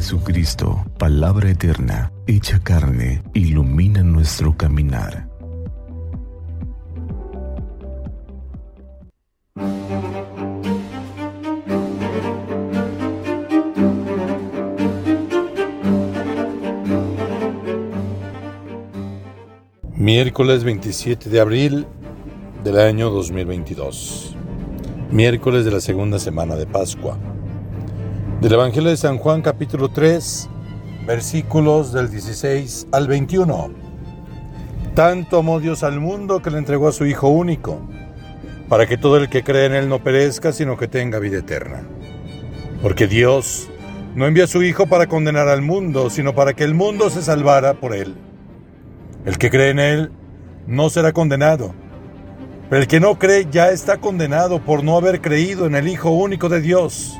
Jesucristo, palabra eterna, hecha carne, ilumina nuestro caminar. Miércoles 27 de abril del año 2022. Miércoles de la segunda semana de Pascua. Del Evangelio de San Juan capítulo 3, versículos del 16 al 21. Tanto amó Dios al mundo que le entregó a su Hijo único, para que todo el que cree en Él no perezca, sino que tenga vida eterna. Porque Dios no envía a su Hijo para condenar al mundo, sino para que el mundo se salvara por Él. El que cree en Él no será condenado, pero el que no cree ya está condenado por no haber creído en el Hijo único de Dios.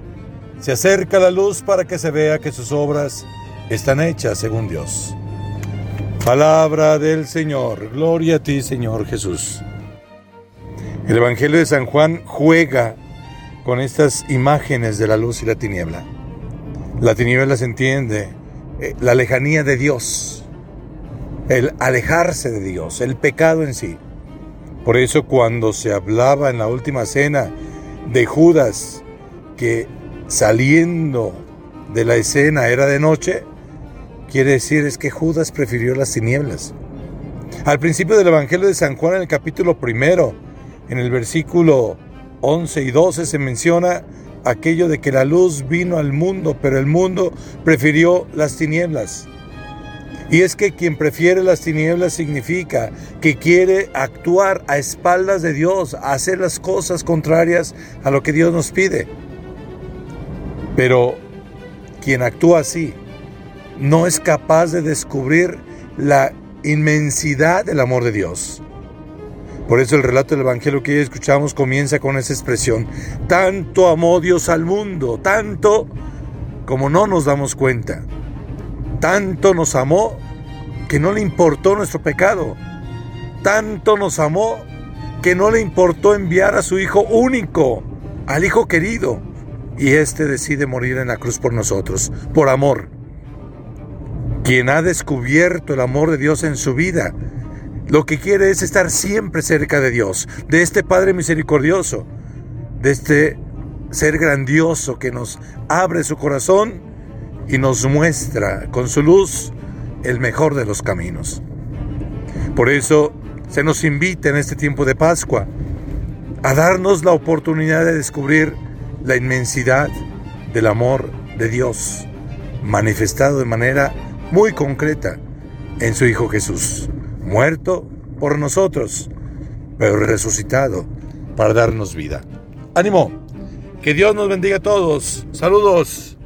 se acerca la luz para que se vea que sus obras están hechas según Dios. Palabra del Señor. Gloria a ti, Señor Jesús. El Evangelio de San Juan juega con estas imágenes de la luz y la tiniebla. La tiniebla se entiende, eh, la lejanía de Dios, el alejarse de Dios, el pecado en sí. Por eso cuando se hablaba en la última cena de Judas que saliendo de la escena era de noche, quiere decir es que Judas prefirió las tinieblas. Al principio del Evangelio de San Juan en el capítulo primero, en el versículo 11 y 12 se menciona aquello de que la luz vino al mundo, pero el mundo prefirió las tinieblas. Y es que quien prefiere las tinieblas significa que quiere actuar a espaldas de Dios, hacer las cosas contrarias a lo que Dios nos pide. Pero quien actúa así no es capaz de descubrir la inmensidad del amor de Dios. Por eso el relato del Evangelio que hoy escuchamos comienza con esa expresión. Tanto amó Dios al mundo, tanto como no nos damos cuenta. Tanto nos amó que no le importó nuestro pecado. Tanto nos amó que no le importó enviar a su Hijo único, al Hijo querido. Y éste decide morir en la cruz por nosotros, por amor. Quien ha descubierto el amor de Dios en su vida, lo que quiere es estar siempre cerca de Dios, de este Padre misericordioso, de este ser grandioso que nos abre su corazón y nos muestra con su luz el mejor de los caminos. Por eso se nos invita en este tiempo de Pascua a darnos la oportunidad de descubrir la inmensidad del amor de Dios, manifestado de manera muy concreta en su Hijo Jesús, muerto por nosotros, pero resucitado para darnos vida. Ánimo, que Dios nos bendiga a todos. Saludos.